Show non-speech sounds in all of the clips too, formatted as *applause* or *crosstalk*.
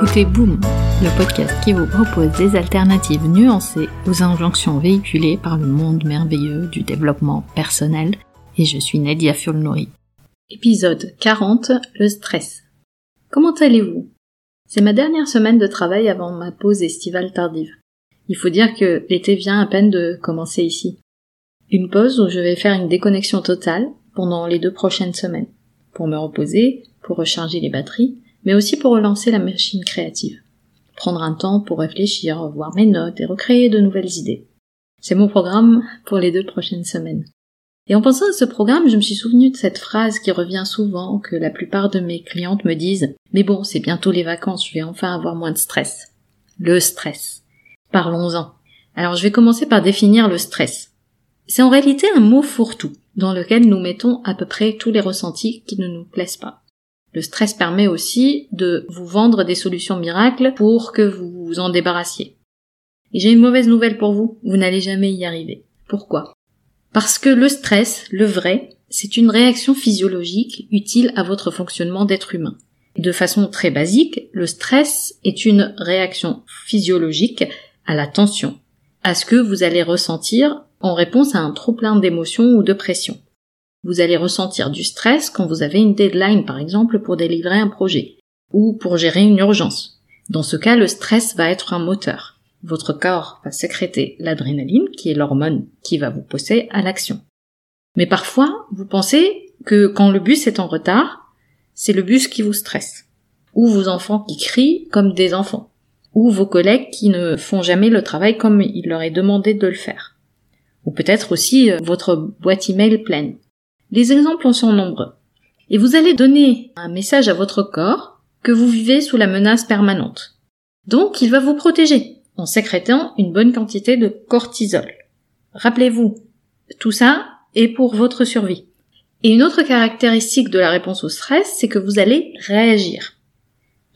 écoutez Boom, le podcast qui vous propose des alternatives nuancées aux injonctions véhiculées par le monde merveilleux du développement personnel, et je suis Nadia Fulnori. Épisode 40, le stress. Comment allez-vous? C'est ma dernière semaine de travail avant ma pause estivale tardive. Il faut dire que l'été vient à peine de commencer ici. Une pause où je vais faire une déconnexion totale pendant les deux prochaines semaines, pour me reposer, pour recharger les batteries, mais aussi pour relancer la machine créative. Prendre un temps pour réfléchir, revoir mes notes et recréer de nouvelles idées. C'est mon programme pour les deux prochaines semaines. Et en pensant à ce programme, je me suis souvenu de cette phrase qui revient souvent, que la plupart de mes clientes me disent Mais bon, c'est bientôt les vacances, je vais enfin avoir moins de stress. Le stress. Parlons-en. Alors je vais commencer par définir le stress. C'est en réalité un mot fourre-tout, dans lequel nous mettons à peu près tous les ressentis qui ne nous plaisent pas. Le stress permet aussi de vous vendre des solutions miracles pour que vous vous en débarrassiez. Et j'ai une mauvaise nouvelle pour vous, vous n'allez jamais y arriver. Pourquoi? Parce que le stress, le vrai, c'est une réaction physiologique utile à votre fonctionnement d'être humain. De façon très basique, le stress est une réaction physiologique à la tension, à ce que vous allez ressentir en réponse à un trop-plein d'émotions ou de pression. Vous allez ressentir du stress quand vous avez une deadline, par exemple, pour délivrer un projet, ou pour gérer une urgence. Dans ce cas, le stress va être un moteur. Votre corps va sécréter l'adrénaline, qui est l'hormone qui va vous pousser à l'action. Mais parfois, vous pensez que quand le bus est en retard, c'est le bus qui vous stresse. Ou vos enfants qui crient comme des enfants. Ou vos collègues qui ne font jamais le travail comme il leur est demandé de le faire. Ou peut-être aussi euh, votre boîte email pleine. Les exemples en sont nombreux. Et vous allez donner un message à votre corps que vous vivez sous la menace permanente. Donc il va vous protéger en sécrétant une bonne quantité de cortisol. Rappelez-vous, tout ça est pour votre survie. Et une autre caractéristique de la réponse au stress, c'est que vous allez réagir.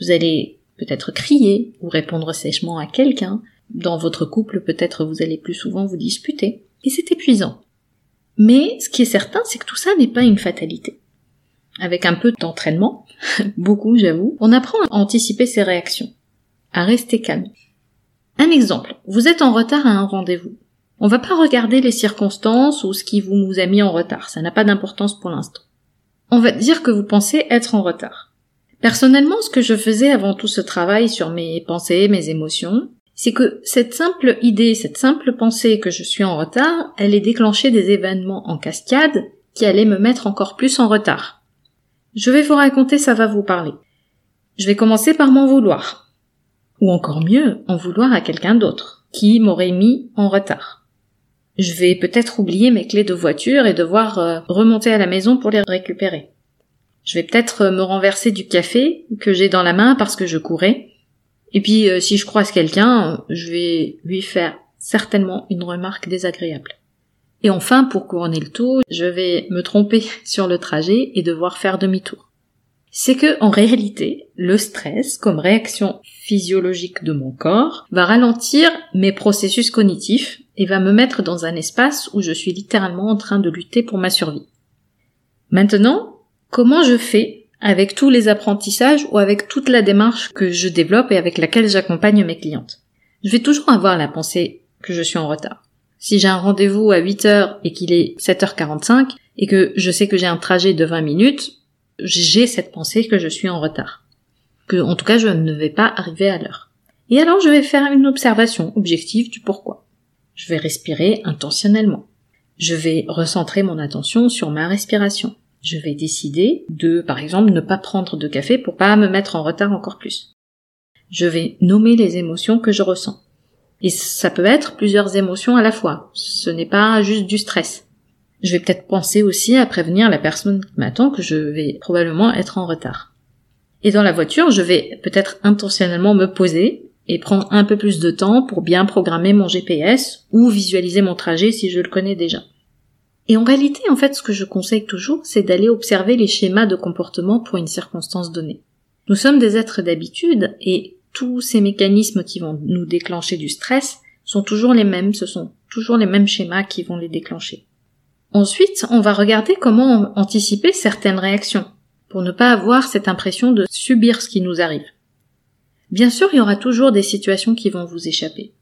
Vous allez peut-être crier ou répondre sèchement à quelqu'un. Dans votre couple, peut-être vous allez plus souvent vous disputer. Et c'est épuisant. Mais ce qui est certain, c'est que tout ça n'est pas une fatalité. Avec un peu d'entraînement, *laughs* beaucoup j'avoue, on apprend à anticiper ses réactions, à rester calme. Un exemple, vous êtes en retard à un rendez-vous. On va pas regarder les circonstances ou ce qui vous a mis en retard, ça n'a pas d'importance pour l'instant. On va dire que vous pensez être en retard. Personnellement, ce que je faisais avant tout ce travail sur mes pensées, mes émotions, c'est que cette simple idée, cette simple pensée que je suis en retard, elle est déclenchée des événements en cascade qui allaient me mettre encore plus en retard. Je vais vous raconter, ça va vous parler. Je vais commencer par m'en vouloir. Ou encore mieux, en vouloir à quelqu'un d'autre, qui m'aurait mis en retard. Je vais peut-être oublier mes clés de voiture et devoir euh, remonter à la maison pour les récupérer. Je vais peut-être me renverser du café que j'ai dans la main parce que je courais, et puis euh, si je croise quelqu'un, je vais lui faire certainement une remarque désagréable. Et enfin, pour couronner le tout, je vais me tromper *laughs* sur le trajet et devoir faire demi-tour. C'est que, en réalité, le stress, comme réaction physiologique de mon corps, va ralentir mes processus cognitifs et va me mettre dans un espace où je suis littéralement en train de lutter pour ma survie. Maintenant, comment je fais avec tous les apprentissages ou avec toute la démarche que je développe et avec laquelle j'accompagne mes clientes. Je vais toujours avoir la pensée que je suis en retard. Si j'ai un rendez-vous à 8 heures et qu'il est 7h45 et que je sais que j'ai un trajet de 20 minutes, j'ai cette pensée que je suis en retard. Que, en tout cas, je ne vais pas arriver à l'heure. Et alors, je vais faire une observation objective du pourquoi. Je vais respirer intentionnellement. Je vais recentrer mon attention sur ma respiration je vais décider de, par exemple, ne pas prendre de café pour pas me mettre en retard encore plus. Je vais nommer les émotions que je ressens. Et ça peut être plusieurs émotions à la fois. Ce n'est pas juste du stress. Je vais peut-être penser aussi à prévenir la personne qui m'attend que je vais probablement être en retard. Et dans la voiture, je vais peut-être intentionnellement me poser et prendre un peu plus de temps pour bien programmer mon GPS ou visualiser mon trajet si je le connais déjà. Et en réalité, en fait, ce que je conseille toujours, c'est d'aller observer les schémas de comportement pour une circonstance donnée. Nous sommes des êtres d'habitude et tous ces mécanismes qui vont nous déclencher du stress sont toujours les mêmes, ce sont toujours les mêmes schémas qui vont les déclencher. Ensuite, on va regarder comment anticiper certaines réactions pour ne pas avoir cette impression de subir ce qui nous arrive. Bien sûr, il y aura toujours des situations qui vont vous échapper.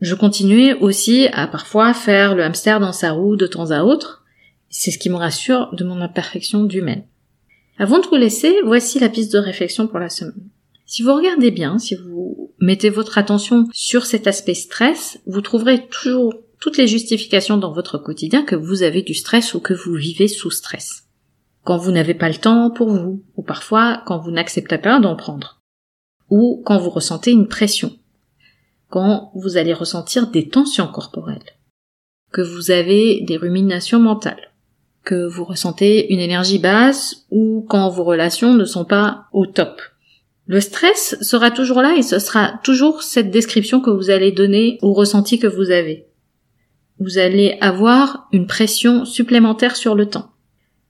Je continuais aussi à parfois faire le hamster dans sa roue de temps à autre. C'est ce qui me rassure de mon imperfection d'humaine. Avant de vous laisser, voici la piste de réflexion pour la semaine. Si vous regardez bien, si vous mettez votre attention sur cet aspect stress, vous trouverez toujours toutes les justifications dans votre quotidien que vous avez du stress ou que vous vivez sous stress. Quand vous n'avez pas le temps pour vous, ou parfois quand vous n'acceptez pas d'en prendre, ou quand vous ressentez une pression, quand vous allez ressentir des tensions corporelles, que vous avez des ruminations mentales, que vous ressentez une énergie basse ou quand vos relations ne sont pas au top. Le stress sera toujours là et ce sera toujours cette description que vous allez donner au ressenti que vous avez. Vous allez avoir une pression supplémentaire sur le temps.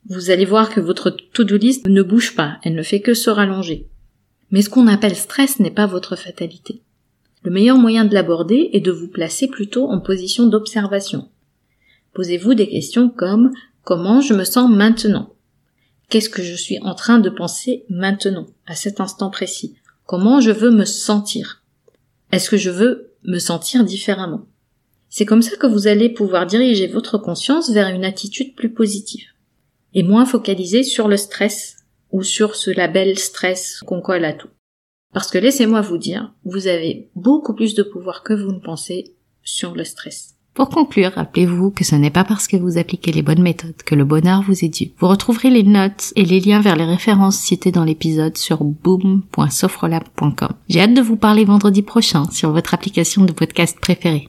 Vous allez voir que votre to-do list ne bouge pas, elle ne fait que se rallonger. Mais ce qu'on appelle stress n'est pas votre fatalité. Le meilleur moyen de l'aborder est de vous placer plutôt en position d'observation. Posez-vous des questions comme comment je me sens maintenant? Qu'est-ce que je suis en train de penser maintenant, à cet instant précis? Comment je veux me sentir? Est-ce que je veux me sentir différemment? C'est comme ça que vous allez pouvoir diriger votre conscience vers une attitude plus positive et moins focalisée sur le stress ou sur ce label stress qu'on colle à tout. Parce que laissez-moi vous dire, vous avez beaucoup plus de pouvoir que vous ne pensez sur le stress. Pour conclure, rappelez-vous que ce n'est pas parce que vous appliquez les bonnes méthodes que le bonheur vous est dû. Vous retrouverez les notes et les liens vers les références citées dans l'épisode sur boom.sofrolab.com. J'ai hâte de vous parler vendredi prochain sur votre application de podcast préférée.